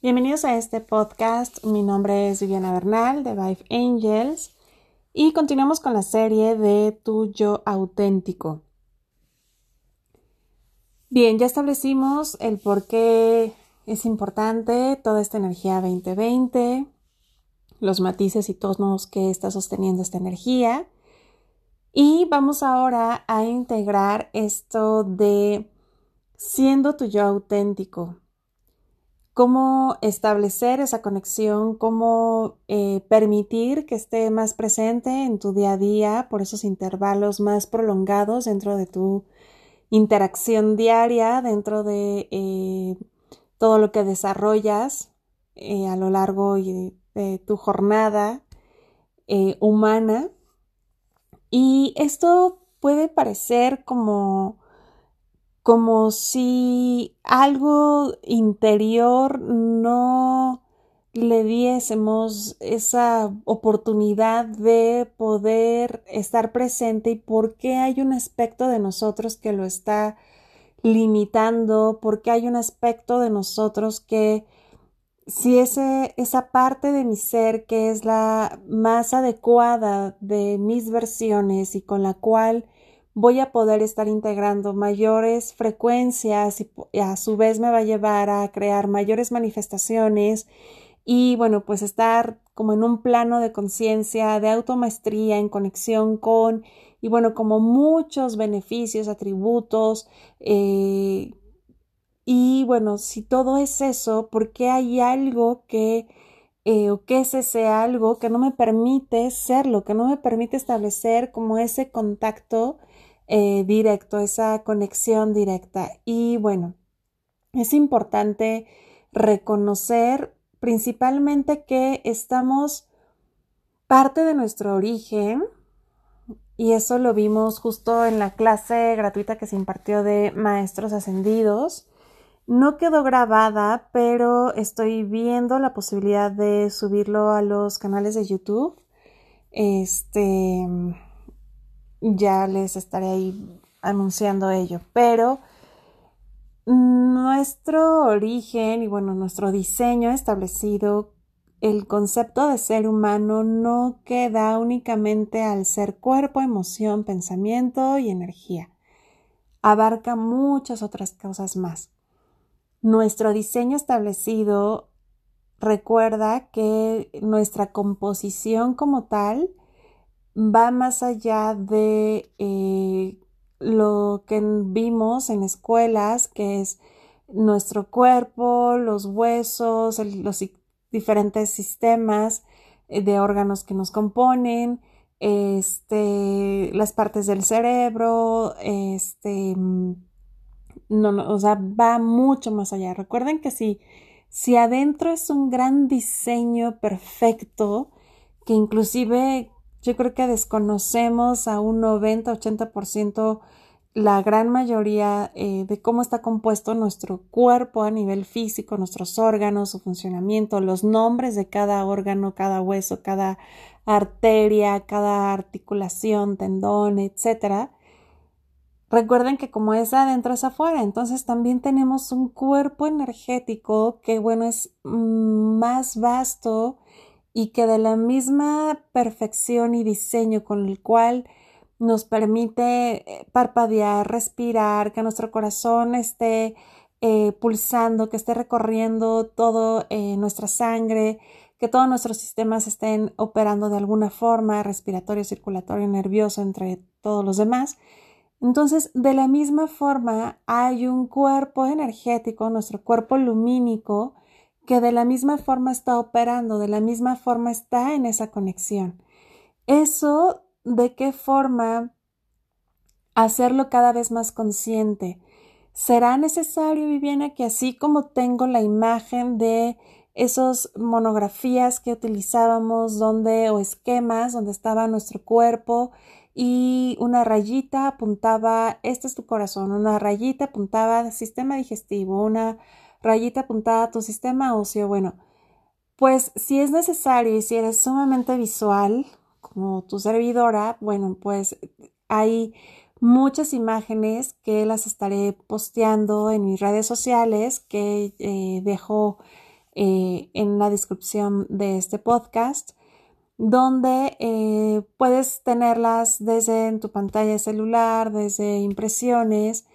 Bienvenidos a este podcast. Mi nombre es Viviana Bernal de Vive Angels y continuamos con la serie de Tu Yo Auténtico. Bien, ya establecimos el por qué es importante toda esta energía 2020, los matices y tonos que está sosteniendo esta energía. Y vamos ahora a integrar esto de siendo tu yo auténtico. Cómo establecer esa conexión, cómo eh, permitir que esté más presente en tu día a día por esos intervalos más prolongados dentro de tu interacción diaria, dentro de eh, todo lo que desarrollas eh, a lo largo de tu jornada humana. Y esto puede parecer como como si algo interior no le diésemos esa oportunidad de poder estar presente y por qué hay un aspecto de nosotros que lo está limitando, por qué hay un aspecto de nosotros que si ese, esa parte de mi ser que es la más adecuada de mis versiones y con la cual voy a poder estar integrando mayores frecuencias y a su vez me va a llevar a crear mayores manifestaciones y bueno, pues estar como en un plano de conciencia, de automaestría, en conexión con, y bueno, como muchos beneficios, atributos, eh, y bueno, si todo es eso, ¿por qué hay algo que, eh, o qué es ese algo que no me permite serlo, que no me permite establecer como ese contacto eh, directo, esa conexión directa. Y bueno, es importante reconocer principalmente que estamos parte de nuestro origen y eso lo vimos justo en la clase gratuita que se impartió de maestros ascendidos. No quedó grabada, pero estoy viendo la posibilidad de subirlo a los canales de YouTube. Este, ya les estaré ahí anunciando ello. Pero nuestro origen y bueno, nuestro diseño establecido, el concepto de ser humano no queda únicamente al ser cuerpo, emoción, pensamiento y energía. Abarca muchas otras cosas más. Nuestro diseño establecido recuerda que nuestra composición como tal va más allá de eh, lo que vimos en escuelas, que es nuestro cuerpo, los huesos, los diferentes sistemas eh, de órganos que nos componen, este, las partes del cerebro, este, mm, no, no, o sea, va mucho más allá. Recuerden que si, si adentro es un gran diseño perfecto, que inclusive yo creo que desconocemos a un 90-80% la gran mayoría eh, de cómo está compuesto nuestro cuerpo a nivel físico, nuestros órganos, su funcionamiento, los nombres de cada órgano, cada hueso, cada arteria, cada articulación, tendón, etc. Recuerden que como es adentro es afuera, entonces también tenemos un cuerpo energético que bueno es mm, más vasto y que de la misma perfección y diseño con el cual nos permite eh, parpadear, respirar, que nuestro corazón esté eh, pulsando, que esté recorriendo todo eh, nuestra sangre, que todos nuestros sistemas estén operando de alguna forma, respiratorio, circulatorio, nervioso, entre todos los demás. Entonces, de la misma forma, hay un cuerpo energético, nuestro cuerpo lumínico, que de la misma forma está operando, de la misma forma está en esa conexión. Eso, ¿de qué forma hacerlo cada vez más consciente? ¿Será necesario, Viviana, que así como tengo la imagen de esas monografías que utilizábamos donde o esquemas donde estaba nuestro cuerpo y una rayita apuntaba este es tu corazón, una rayita apuntaba sistema digestivo, una rayita apuntada a tu sistema óseo. Bueno, pues si es necesario y si eres sumamente visual, como tu servidora, bueno, pues hay muchas imágenes que las estaré posteando en mis redes sociales que eh, dejo eh, en la descripción de este podcast, donde eh, puedes tenerlas desde en tu pantalla celular, desde impresiones,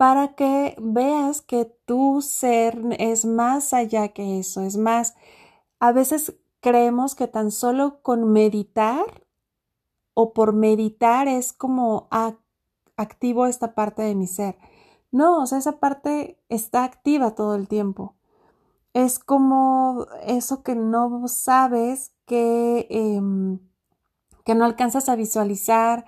para que veas que tu ser es más allá que eso, es más, a veces creemos que tan solo con meditar o por meditar es como activo esta parte de mi ser. No, o sea, esa parte está activa todo el tiempo. Es como eso que no sabes, que, em, que no alcanzas a visualizar,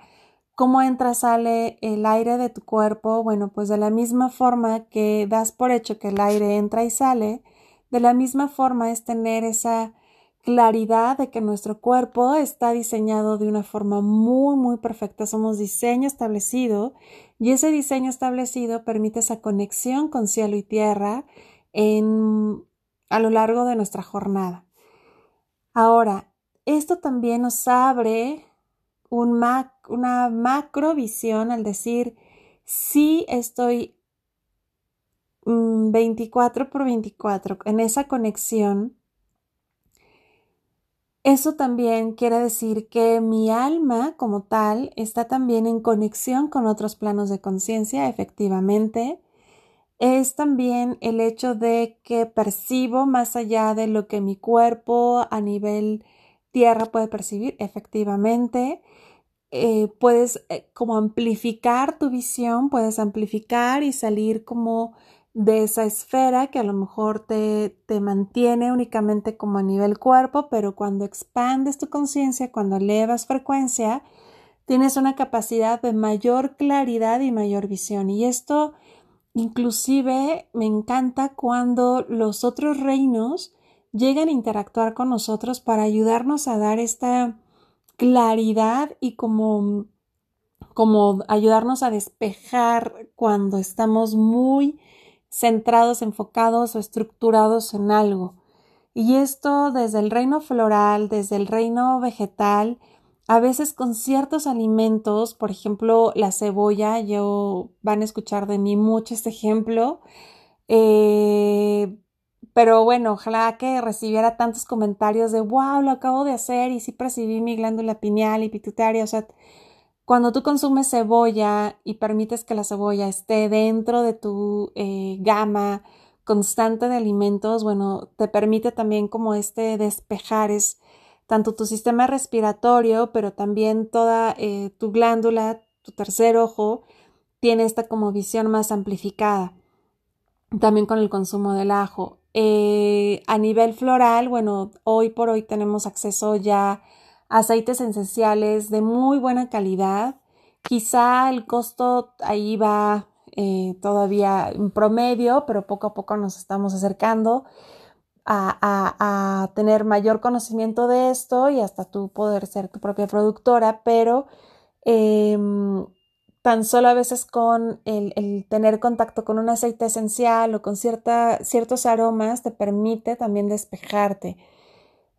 cómo entra, sale el aire de tu cuerpo. Bueno, pues de la misma forma que das por hecho que el aire entra y sale, de la misma forma es tener esa claridad de que nuestro cuerpo está diseñado de una forma muy, muy perfecta. Somos diseño establecido y ese diseño establecido permite esa conexión con cielo y tierra en, a lo largo de nuestra jornada. Ahora, esto también nos abre un una macro visión al decir, si estoy 24 mm, por 24 en esa conexión, eso también quiere decir que mi alma como tal está también en conexión con otros planos de conciencia, efectivamente. Es también el hecho de que percibo más allá de lo que mi cuerpo a nivel tierra puede percibir, efectivamente. Eh, puedes eh, como amplificar tu visión, puedes amplificar y salir como de esa esfera que a lo mejor te, te mantiene únicamente como a nivel cuerpo, pero cuando expandes tu conciencia, cuando elevas frecuencia, tienes una capacidad de mayor claridad y mayor visión. Y esto inclusive me encanta cuando los otros reinos llegan a interactuar con nosotros para ayudarnos a dar esta claridad y como como ayudarnos a despejar cuando estamos muy centrados, enfocados o estructurados en algo. Y esto desde el reino floral, desde el reino vegetal, a veces con ciertos alimentos, por ejemplo, la cebolla, yo van a escuchar de mí mucho este ejemplo, eh, pero bueno, ojalá que recibiera tantos comentarios de wow, lo acabo de hacer y sí percibí mi glándula pineal y pituitaria, o sea, cuando tú consumes cebolla y permites que la cebolla esté dentro de tu eh, gama constante de alimentos, bueno, te permite también como este despejar es tanto tu sistema respiratorio, pero también toda eh, tu glándula, tu tercer ojo, tiene esta como visión más amplificada. También con el consumo del ajo. Eh, a nivel floral, bueno, hoy por hoy tenemos acceso ya aceites esenciales de muy buena calidad. Quizá el costo ahí va eh, todavía en promedio, pero poco a poco nos estamos acercando a, tener mayor conocimiento de esto y hasta tú poder ser tu propia productora, pero em, tan solo a veces con el, tener contacto con un aceite esencial o con cierta, ciertos aromas te permite también despejarte.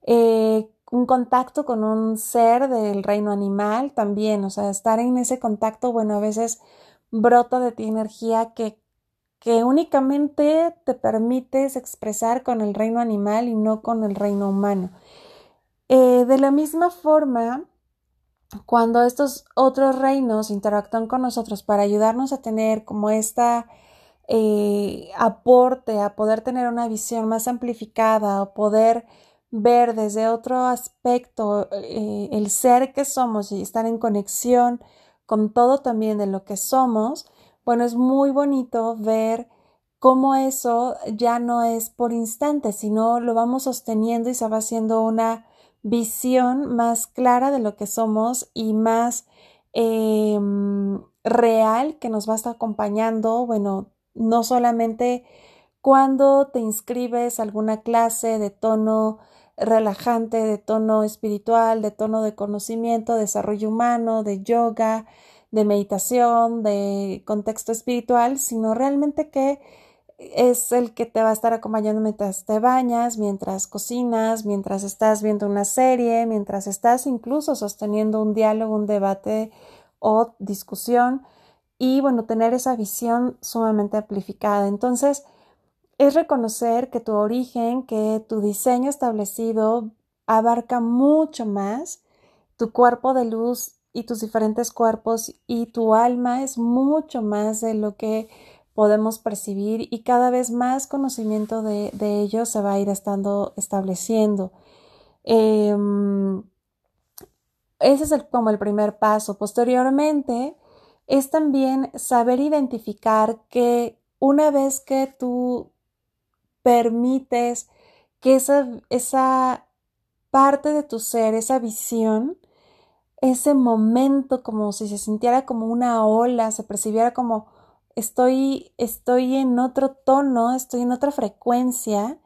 Eh, un contacto con un ser del reino animal también, o sea, estar en ese contacto, bueno, a veces brota de ti energía que, que únicamente te permites expresar con el reino animal y no con el reino humano. Eh, de la misma forma, cuando estos otros reinos interactúan con nosotros para ayudarnos a tener como esta eh, aporte, a poder tener una visión más amplificada o poder ver desde otro aspecto eh, el ser que somos y estar en conexión con todo también de lo que somos, bueno, es muy bonito ver cómo eso ya no es por instantes, sino lo vamos sosteniendo y se va haciendo una visión más clara de lo que somos y más em, real que nos va a estar acompañando, bueno, no solamente cuando te inscribes a alguna clase de tono relajante de tono espiritual, de tono de conocimiento, desarrollo humano, de yoga, de meditación, de contexto espiritual, sino realmente que es el que te va a estar acompañando mientras te bañas, mientras cocinas, mientras estás viendo una serie, mientras estás incluso sosteniendo un diálogo, un debate o discusión y bueno, tener esa visión sumamente amplificada. Entonces, es reconocer que tu origen, que tu diseño establecido abarca mucho más, tu cuerpo de luz y tus diferentes cuerpos y tu alma es mucho más de lo que podemos percibir y cada vez más conocimiento de, ello se va a ir estando estableciendo. Em, ese es como el primer paso. Posteriormente es también saber identificar que una vez que tú permites que esa, esa parte de tu ser, esa visión, ese momento como si se sintiera como una ola, se percibiera como estoy, estoy en otro tono, estoy en otra frecuencia,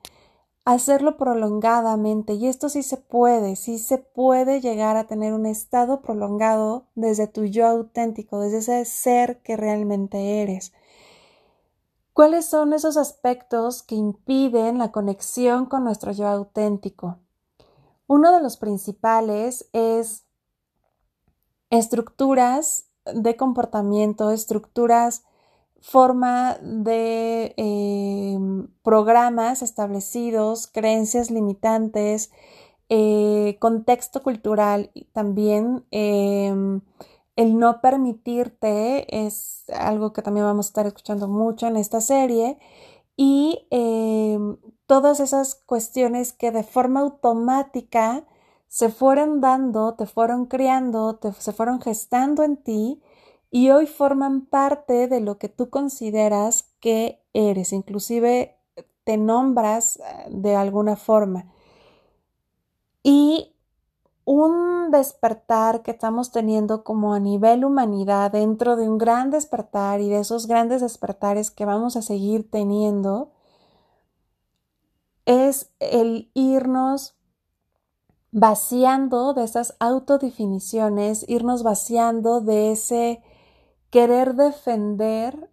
hacerlo prolongadamente. Y esto sí se puede, sí se puede llegar a tener un estado prolongado desde tu yo auténtico, desde ese ser que realmente eres. ¿Cuáles son esos aspectos que impiden la conexión con nuestro yo auténtico? Uno de los principales es estructuras de comportamiento, estructuras, forma de em, programas establecidos, creencias limitantes, eh, contexto cultural también. Em, el no permitirte es algo que también vamos a estar escuchando mucho en esta serie y em, todas esas cuestiones que de forma automática se fueron dando, te fueron creando, te, se fueron gestando en ti y hoy forman parte de lo que tú consideras que eres, inclusive te nombras eh, de alguna forma. Y un despertar que estamos teniendo como a nivel humanidad dentro de un gran despertar y de esos grandes despertares que vamos a seguir teniendo es el irnos vaciando de esas autodefiniciones, irnos vaciando de ese querer defender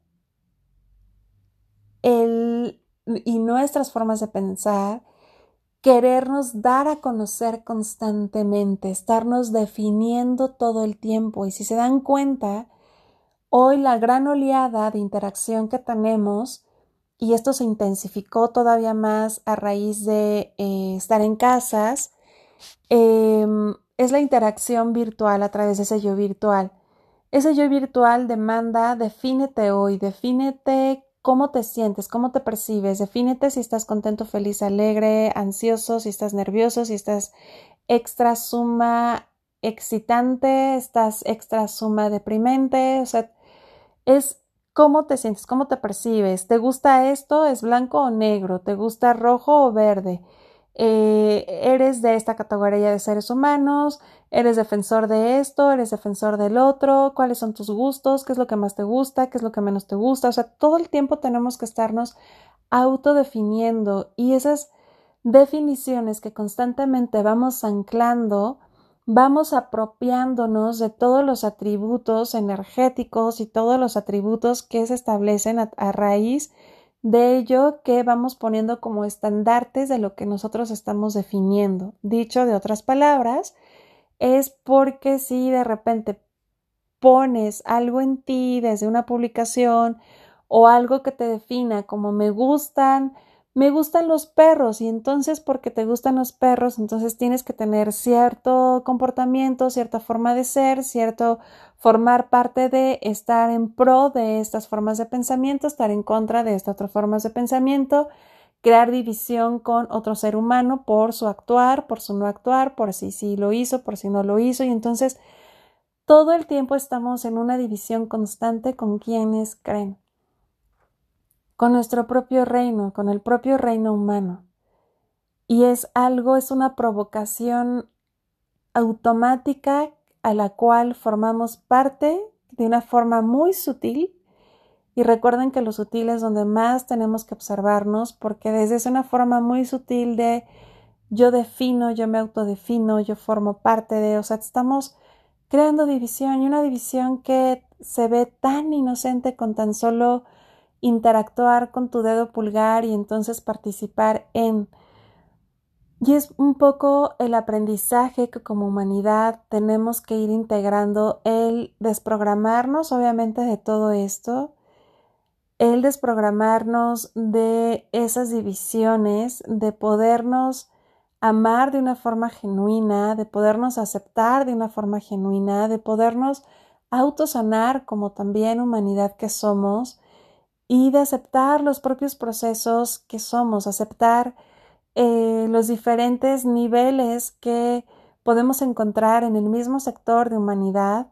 el y nuestras formas de pensar querernos dar a conocer constantemente, estarnos definiendo todo el tiempo. Y si se dan cuenta, hoy la gran oleada de interacción que tenemos, y esto se intensificó todavía más a raíz de eh, estar en casas, em, es la interacción virtual a través de yo virtual. Ese yo virtual demanda, defínete hoy, defínete cómo te sientes, cómo te percibes, defínete si estás contento, feliz, alegre, ansioso, si estás nervioso, si estás extra suma excitante, estás extra suma deprimente, o sea, es cómo te sientes, cómo te percibes, ¿te gusta esto? ¿Es blanco o negro? ¿Te gusta rojo o verde? Eh, eres de esta categoría de seres humanos, eres defensor de esto, eres defensor del otro, cuáles son tus gustos, qué es lo que más te gusta, qué es lo que menos te gusta. O sea, todo el tiempo tenemos que estarnos autodefiniendo y esas definiciones que constantemente vamos anclando, vamos apropiándonos de todos los atributos energéticos y todos los atributos que se establecen a, a raíz de ello que vamos poniendo como estandartes de lo que nosotros estamos definiendo. Dicho de otras palabras, es porque si de repente pones algo en ti desde una publicación o algo que te defina como me gustan me gustan los perros y entonces porque te gustan los perros, entonces tienes que tener cierto comportamiento, cierta forma de ser, cierto formar parte de estar en pro de estas formas de pensamiento, estar en contra de estas otras formas de pensamiento, crear división con otro ser humano por su actuar, por su no actuar, por si sí lo hizo, por si no lo hizo y entonces todo el tiempo estamos en una división constante con quienes creen con nuestro propio reino, con el propio reino humano. Y es algo, es una provocación automática a la cual formamos parte de una forma muy sutil. Y recuerden que lo sutil es donde más tenemos que observarnos porque desde es una forma muy sutil de yo defino, yo me autodefino, yo formo parte de, o sea, estamos creando división y una división que se ve tan inocente con tan solo interactuar con tu dedo pulgar y entonces participar en. Y es un poco el aprendizaje que como humanidad tenemos que ir integrando, el desprogramarnos obviamente de todo esto, el desprogramarnos de esas divisiones, de podernos amar de una forma genuina, de podernos aceptar de una forma genuina, de podernos autosanar como también humanidad que somos y de aceptar los propios procesos que somos, aceptar eh, los diferentes niveles que podemos encontrar en el mismo sector de humanidad,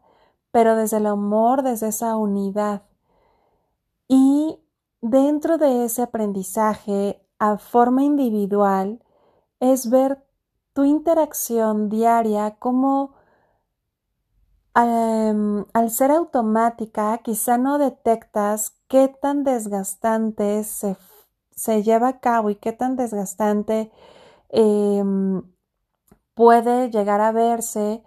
pero desde el amor, desde esa unidad. Y dentro de ese aprendizaje a forma individual es ver tu interacción diaria como em, al ser automática quizá no detectas qué tan desgastante se, lleva a cabo y qué tan desgastante em, puede llegar a verse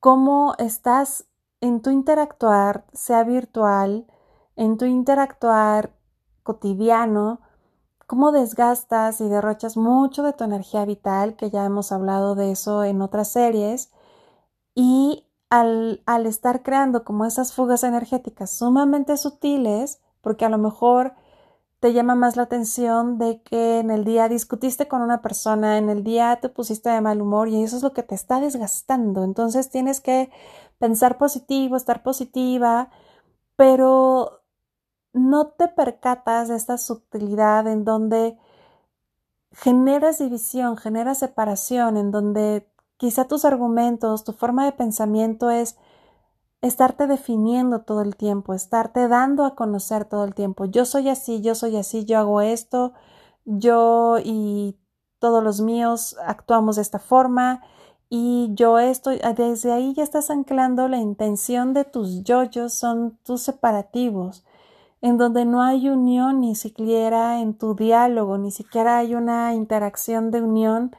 cómo estás en tu interactuar, sea virtual, en tu interactuar cotidiano, cómo desgastas y derrochas mucho de tu energía vital, que ya hemos hablado de eso en otras series, y al, al estar creando como esas fugas energéticas sumamente sutiles, porque a lo mejor te llama más la atención de que en el día discutiste con una persona, en el día te pusiste de mal humor y eso es lo que te está desgastando. Entonces tienes que pensar positivo, estar positiva, pero no te percatas de esta sutilidad en donde generas división, generas separación, en donde quizá tus argumentos, tu forma de pensamiento es estarte definiendo todo el tiempo, estarte dando a conocer todo el tiempo. Yo soy así, yo soy así, yo hago esto, yo y todos los míos actuamos de esta forma y yo estoy, desde ahí ya estás anclando la intención de tus yoyos, son tus separativos en donde no hay unión ni siquiera en tu diálogo, ni siquiera hay una interacción de unión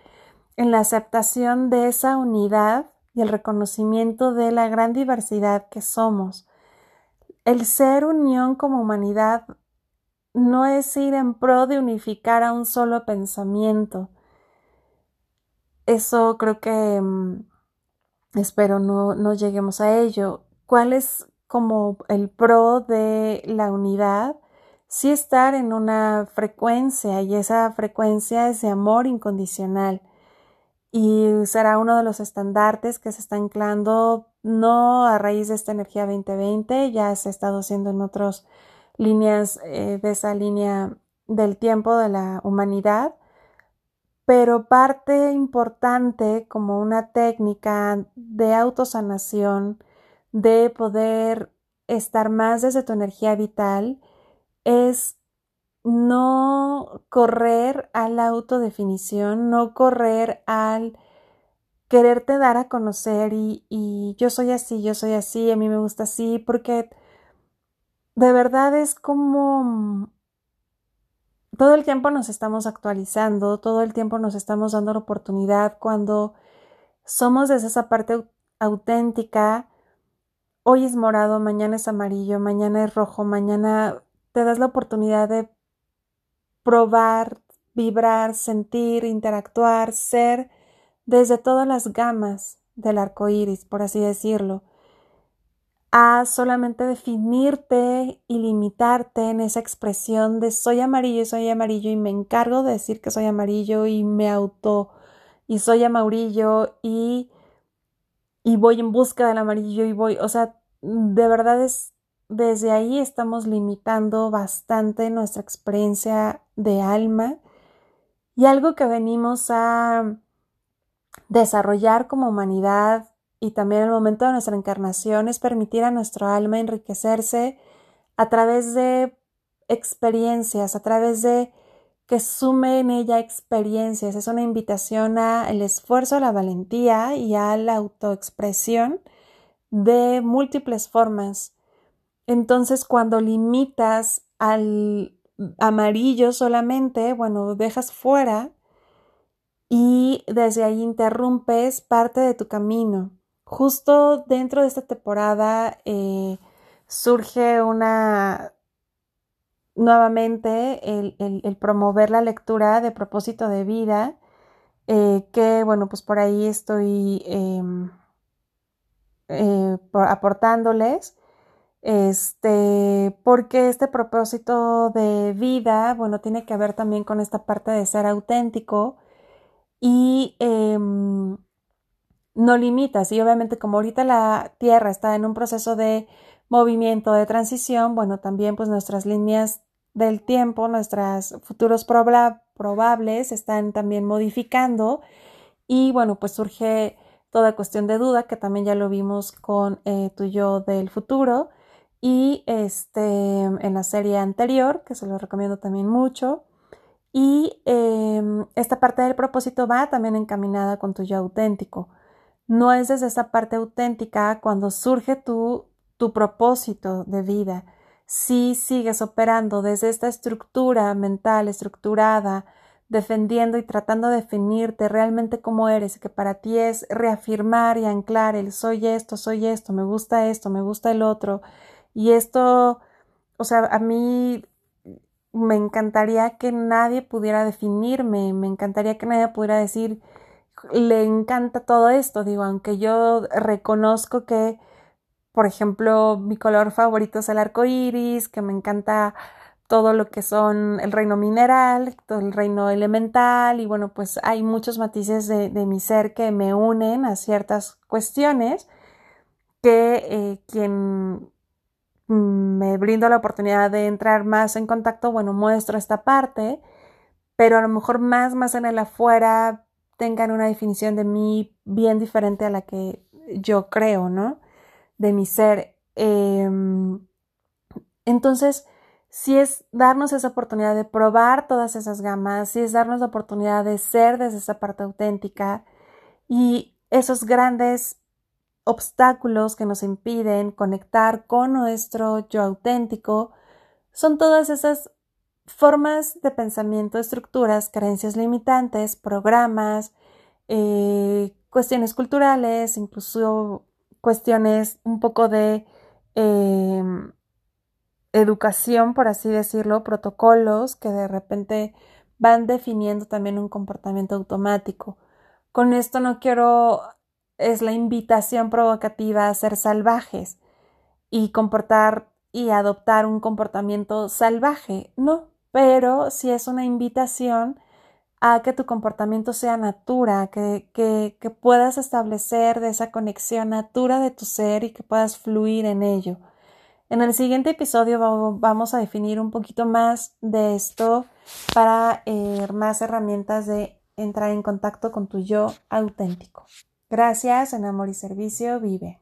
en la aceptación de esa unidad y el reconocimiento de la gran diversidad que somos. El ser unión como humanidad no es ir en pro de unificar a un solo pensamiento. Eso creo que mm, espero no, no lleguemos a ello. ¿Cuál es como el pro de la unidad, sí estar en una frecuencia y esa frecuencia es de amor incondicional y será uno de los estandartes que se está anclando no a raíz de esta energía 2020, ya se ha estado haciendo en otras líneas eh, de esa línea del tiempo de la humanidad, pero parte importante como una técnica de autosanación, de poder estar más desde tu energía vital es no correr a la autodefinición, no correr al quererte dar a conocer y, yo soy así, yo soy así, a mí me gusta así, porque de verdad es como todo el tiempo nos estamos actualizando, todo el tiempo nos estamos dando la oportunidad cuando somos desde esa parte auténtica hoy es morado, mañana es amarillo, mañana es rojo, mañana te das la oportunidad de probar, vibrar, sentir, interactuar, ser desde todas las gamas del arco iris, por así decirlo, a solamente definirte y limitarte en esa expresión de soy amarillo y soy amarillo y me encargo de decir que soy amarillo y me auto y soy amarillo y y voy en busca del amarillo y voy, o sea, de verdad es, desde ahí estamos limitando bastante nuestra experiencia de alma y algo que venimos a desarrollar como humanidad y también el momento de nuestra encarnación es permitir a nuestro alma enriquecerse a través de experiencias, a través de que sume en ella experiencias. Es una invitación al esfuerzo, a la valentía y a la autoexpresión de múltiples formas. Entonces, cuando limitas al amarillo solamente, bueno, dejas fuera y desde ahí interrumpes parte de tu camino. Justo dentro de esta temporada eh, surge una nuevamente el, promover la lectura de propósito de vida, eh, que bueno, pues por ahí estoy em, eh, aportándoles. Este, porque este propósito de vida, bueno, tiene que ver también con esta parte de ser auténtico y em, no limitas. Y obviamente como ahorita la Tierra está en un proceso de movimiento, de transición, bueno, también pues nuestras líneas del tiempo, nuestros futuros probables están también modificando y bueno, pues surge toda cuestión de duda, que también ya lo vimos con eh, tu yo del futuro y este en la serie anterior, que se lo recomiendo también mucho. Y em, esta parte del propósito va también encaminada con tu yo auténtico. No es desde esa parte auténtica cuando surge tu, tu propósito de vida. Si sigues operando desde esta estructura mental estructurada, defendiendo y tratando de definirte realmente cómo eres, que para ti es reafirmar y anclar el soy esto, soy esto, me gusta esto, me gusta el otro. Y esto, o sea, a mí me encantaría que nadie pudiera definirme, me encantaría que nadie pudiera decir, le encanta todo esto, digo, aunque yo reconozco que, por ejemplo, mi color favorito es el arco iris, que me encanta todo lo que son el reino mineral, todo el reino elemental y bueno, pues hay muchos matices de, mi ser que me unen a ciertas cuestiones que eh, quien me brindo la oportunidad de entrar más en contacto, bueno, muestro esta parte, pero a lo mejor más, más en el afuera tengan una definición de mí bien diferente a la que yo creo, ¿no? De mi ser. Em, entonces, si es darnos esa oportunidad de probar todas esas gamas, si es darnos la oportunidad de ser desde esa parte auténtica y esos grandes obstáculos que nos impiden conectar con nuestro yo auténtico, son todas esas formas de pensamiento, estructuras, creencias limitantes, programas, eh, cuestiones culturales, incluso cuestiones un poco de em, educación, por así decirlo, protocolos que de repente van definiendo también un comportamiento automático. Con esto no quiero, es la invitación provocativa a ser salvajes y comportar y adoptar un comportamiento salvaje, no, pero si es una invitación a que tu comportamiento sea natura, que, que, puedas establecer de esa conexión natura de tu ser y que puedas fluir en ello. En el siguiente episodio vamos a definir un poquito más de esto para eh, más herramientas de entrar en contacto con tu yo auténtico. Gracias, en amor y servicio, vive.